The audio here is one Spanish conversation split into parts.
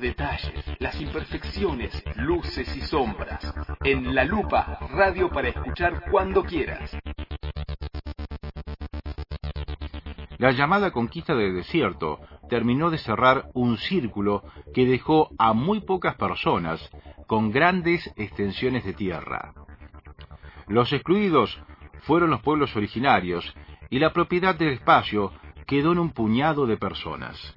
detalles, las imperfecciones, luces y sombras. En La Lupa, radio para escuchar cuando quieras. La llamada conquista del desierto terminó de cerrar un círculo que dejó a muy pocas personas con grandes extensiones de tierra. Los excluidos fueron los pueblos originarios y la propiedad del espacio quedó en un puñado de personas.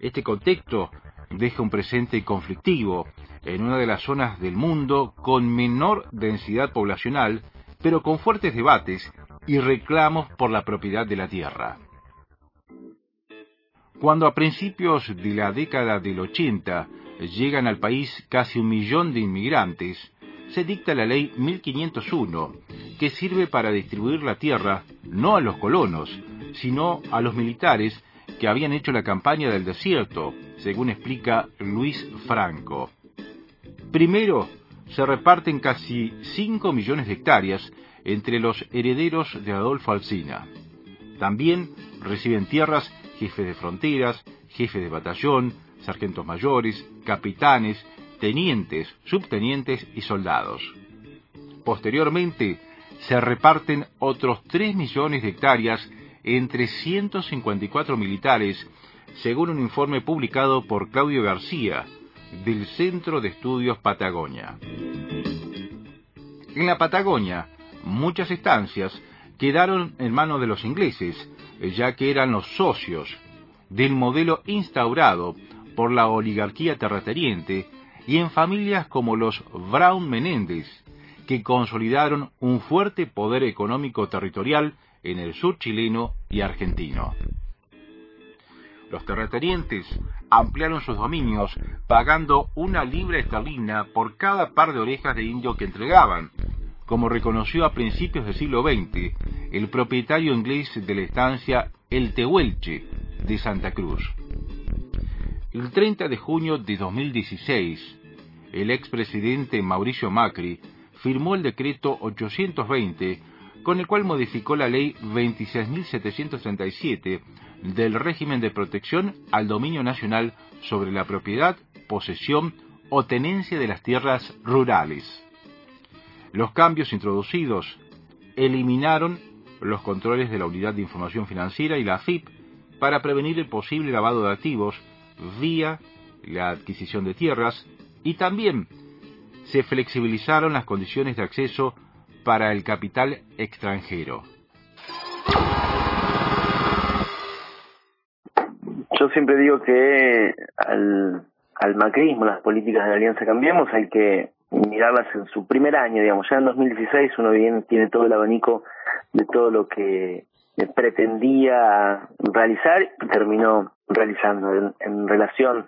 Este contexto deja un presente conflictivo en una de las zonas del mundo con menor densidad poblacional, pero con fuertes debates y reclamos por la propiedad de la tierra. Cuando a principios de la década del 80 llegan al país casi un millón de inmigrantes, se dicta la ley 1501, que sirve para distribuir la tierra no a los colonos, sino a los militares que habían hecho la campaña del desierto, según explica Luis Franco. Primero, se reparten casi 5 millones de hectáreas entre los herederos de Adolfo Alsina. También reciben tierras jefes de fronteras, jefes de batallón, sargentos mayores, capitanes, tenientes, subtenientes y soldados. Posteriormente, se reparten otros 3 millones de hectáreas entre 154 militares, según un informe publicado por Claudio García, del Centro de Estudios Patagonia. En la Patagonia, muchas estancias quedaron en manos de los ingleses, ya que eran los socios del modelo instaurado por la oligarquía terrateniente y en familias como los Brown Menéndez, que consolidaron un fuerte poder económico territorial en el sur chileno y argentino. Los terratenientes ampliaron sus dominios pagando una libra esterlina por cada par de orejas de indio que entregaban, como reconoció a principios del siglo XX el propietario inglés de la estancia El Tehuelche de Santa Cruz. El 30 de junio de 2016, el expresidente Mauricio Macri firmó el decreto 820 con el cual modificó la ley 26.737 del régimen de protección al dominio nacional sobre la propiedad, posesión o tenencia de las tierras rurales. Los cambios introducidos eliminaron los controles de la Unidad de Información Financiera y la AFIP para prevenir el posible lavado de activos vía la adquisición de tierras y también se flexibilizaron las condiciones de acceso para el capital extranjero. Yo siempre digo que al, al macrismo, las políticas de la Alianza Cambiemos, hay que mirarlas en su primer año, digamos, ya en 2016 uno bien tiene todo el abanico de todo lo que pretendía realizar y terminó realizando en, relación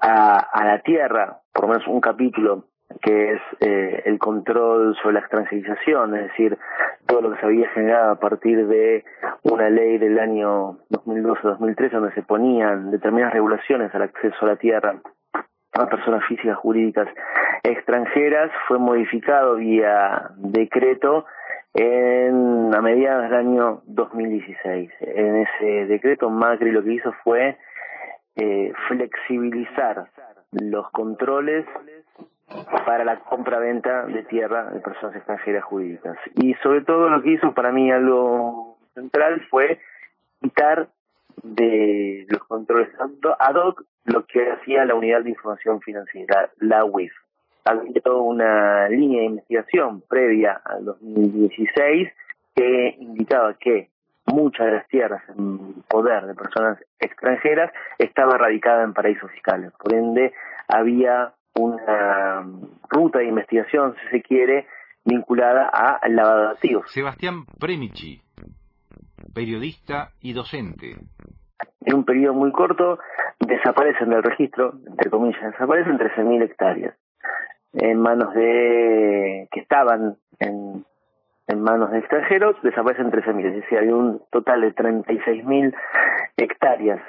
a, a, la tierra, por lo menos un capítulo que es eh, el control sobre la extranjerización, es decir, todo lo que se había generado a partir de una ley del año 2012-2013 donde se ponían determinadas regulaciones al acceso a la tierra a personas físicas jurídicas extranjeras, fue modificado vía decreto en a mediados del año 2016. En ese decreto Macri lo que hizo fue eh, flexibilizar los controles para la compra-venta de tierra de personas extranjeras jurídicas. Y sobre todo lo que hizo para mí algo central fue quitar de los controles ad hoc lo que hacía la Unidad de Información Financiera, la UIF. Había toda una línea de investigación previa al 2016 que indicaba que muchas de las tierras en poder de personas extranjeras estaba radicada en paraísos fiscales. Por ende, había una ruta de investigación, si se quiere, vinculada al lavado de activos. Sebastián Premichi, periodista y docente. En un periodo muy corto desaparecen del registro, entre comillas, desaparecen 13.000 hectáreas en manos de que estaban en, en manos de extranjeros, desaparecen 13.000, es decir, hay un total de 36.000 hectáreas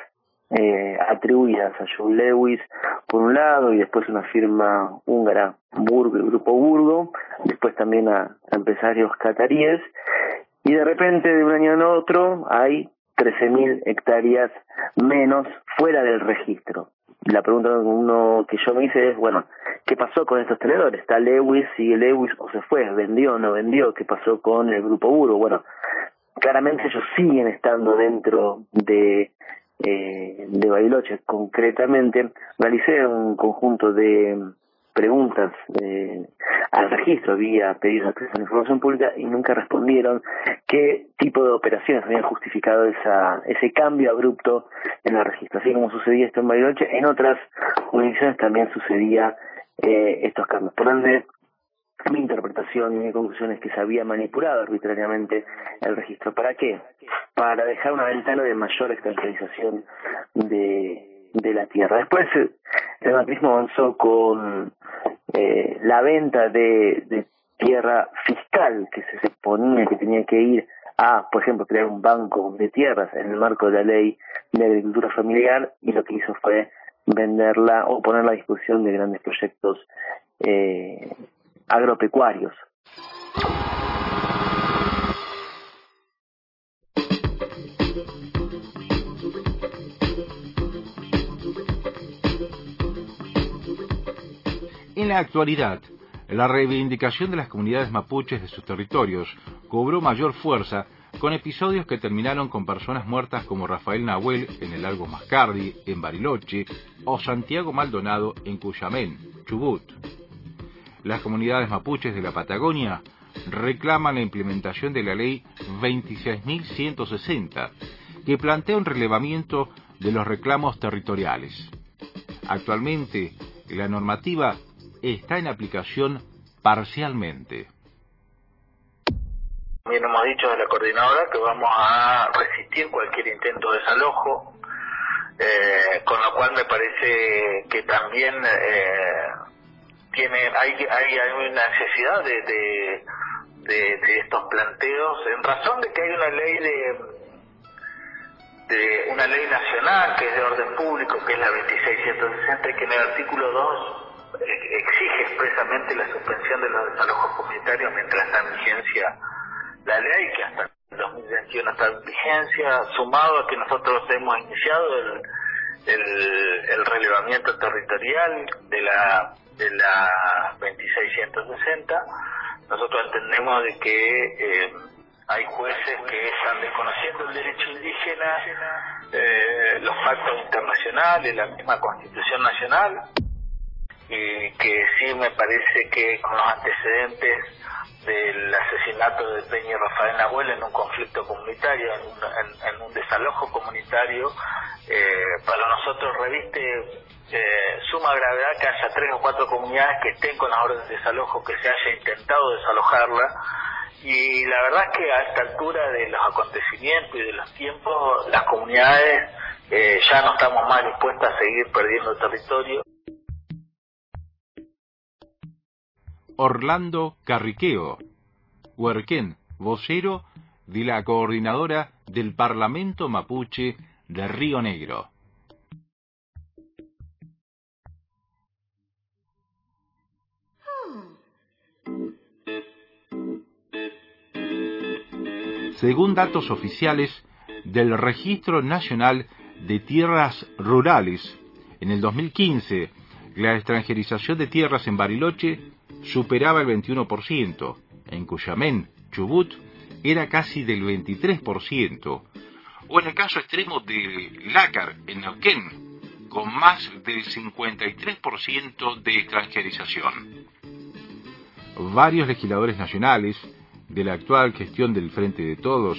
eh, atribuidas a Joe Lewis por un lado y después una firma húngara, Burgo, el grupo Burgo, después también a, empresarios cataríes y de repente de un año en otro hay 13.000 hectáreas menos fuera del registro. la pregunta uno que yo me hice es, bueno, ¿qué pasó con estos tenedores? ¿Está Lewis? ¿Sigue Lewis o se fue? ¿Vendió o no vendió? ¿Qué pasó con el grupo Uro? Bueno, claramente ellos siguen estando dentro de eh, de Bariloche. Concretamente, realicé un conjunto de preguntas eh, al registro, había pedido acceso a la información pública y nunca respondieron qué tipo de operaciones habían justificado esa, ese cambio abrupto en la registro. Así como sucedía esto en Bariloche, en otras jurisdicciones también sucedía eh, estos cambios. Por ende, mi interpretación y mi conclusión es que se había manipulado arbitrariamente el registro. ¿Para qué? Para dejar una ventana de mayor extranjerización de, de la tierra. Después el macrismo avanzó con eh, la venta de, de tierra fiscal que se suponía que tenía que ir a, por ejemplo, crear un banco de tierras en el marco de la ley de agricultura familiar y lo que hizo fue venderla o ponerla a disposición de grandes proyectos eh, agropecuarios. En la actualidad, la reivindicación de las comunidades mapuches de sus territorios cobró mayor fuerza con episodios que terminaron con personas muertas como Rafael Nahuel en el Lago Mascardi, en Bariloche, o Santiago Maldonado en Cuyamén, Chubut. Las comunidades mapuches de la Patagonia reclaman la implementación de la ley 26.160, que plantea un relevamiento de los reclamos territoriales. Actualmente, la normativa está en aplicación parcialmente. También hemos dicho de la coordinadora que vamos a resistir cualquier intento de desalojo, eh, con lo cual me parece que también eh, tiene, hay, hay, hay una necesidad de, de, estos planteos en razón de que hay una ley de, de una ley nacional que es de orden público, que es la 2660, que en el artículo 2 exige expresamente la suspensión de los desalojos comunitarios mientras está en vigencia la ley, que hasta el 2021 está en vigencia, sumado a que nosotros hemos iniciado el, el, el relevamiento territorial de la de la 2660, nosotros entendemos de que eh, hay jueces que están desconociendo el derecho indígena, eh, los pactos internacionales, la misma Constitución Nacional, y que sí me parece que con los antecedentes del asesinato de Peña y Rafael Nahuel en un conflicto comunitario, en un, en, un desalojo comunitario, eh, para nosotros reviste eh, suma gravedad que haya tres o cuatro comunidades que estén con las órdenes de desalojo, que se haya intentado desalojarla. Y la verdad es que a esta altura de los acontecimientos y de los tiempos, las comunidades eh, ya no estamos más dispuestas a seguir perdiendo territorio. Orlando Carriqueo, Huerquén, vocero de la coordinadora del Parlamento Mapuche de Río Negro. Según datos oficiales del Registro Nacional de Tierras Rurales, en el 2015 la extranjerización de tierras en Bariloche superaba el 21%, en Cuyamén, Chubut, era casi del 23%, o en el caso extremo de Lácar, en Neuquén, con más del 53% de extranjerización. Varios legisladores nacionales de la actual gestión del Frente de Todos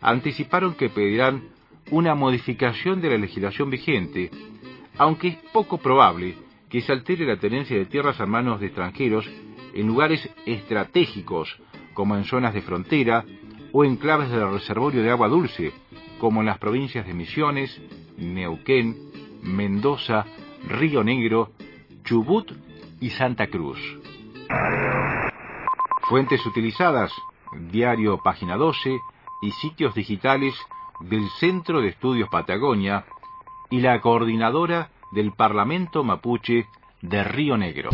anticiparon que pedirán una modificación de la legislación vigente, aunque es poco probable que se altere la tenencia de tierras a manos de extranjeros en lugares estratégicos, como en zonas de frontera o en claves del reservorio de agua dulce, como en las provincias de Misiones, Neuquén, Mendoza, Río Negro, Chubut y Santa Cruz. Fuentes utilizadas, diario Página 12 y sitios digitales del Centro de Estudios Patagonia y la coordinadora del Parlamento Mapuche de Río Negro.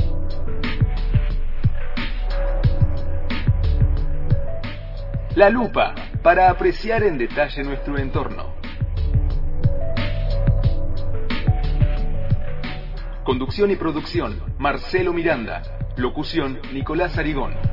La lupa para apreciar en detalle nuestro entorno. Conducción y producción, Marcelo Miranda. Locución, Nicolás Arigón.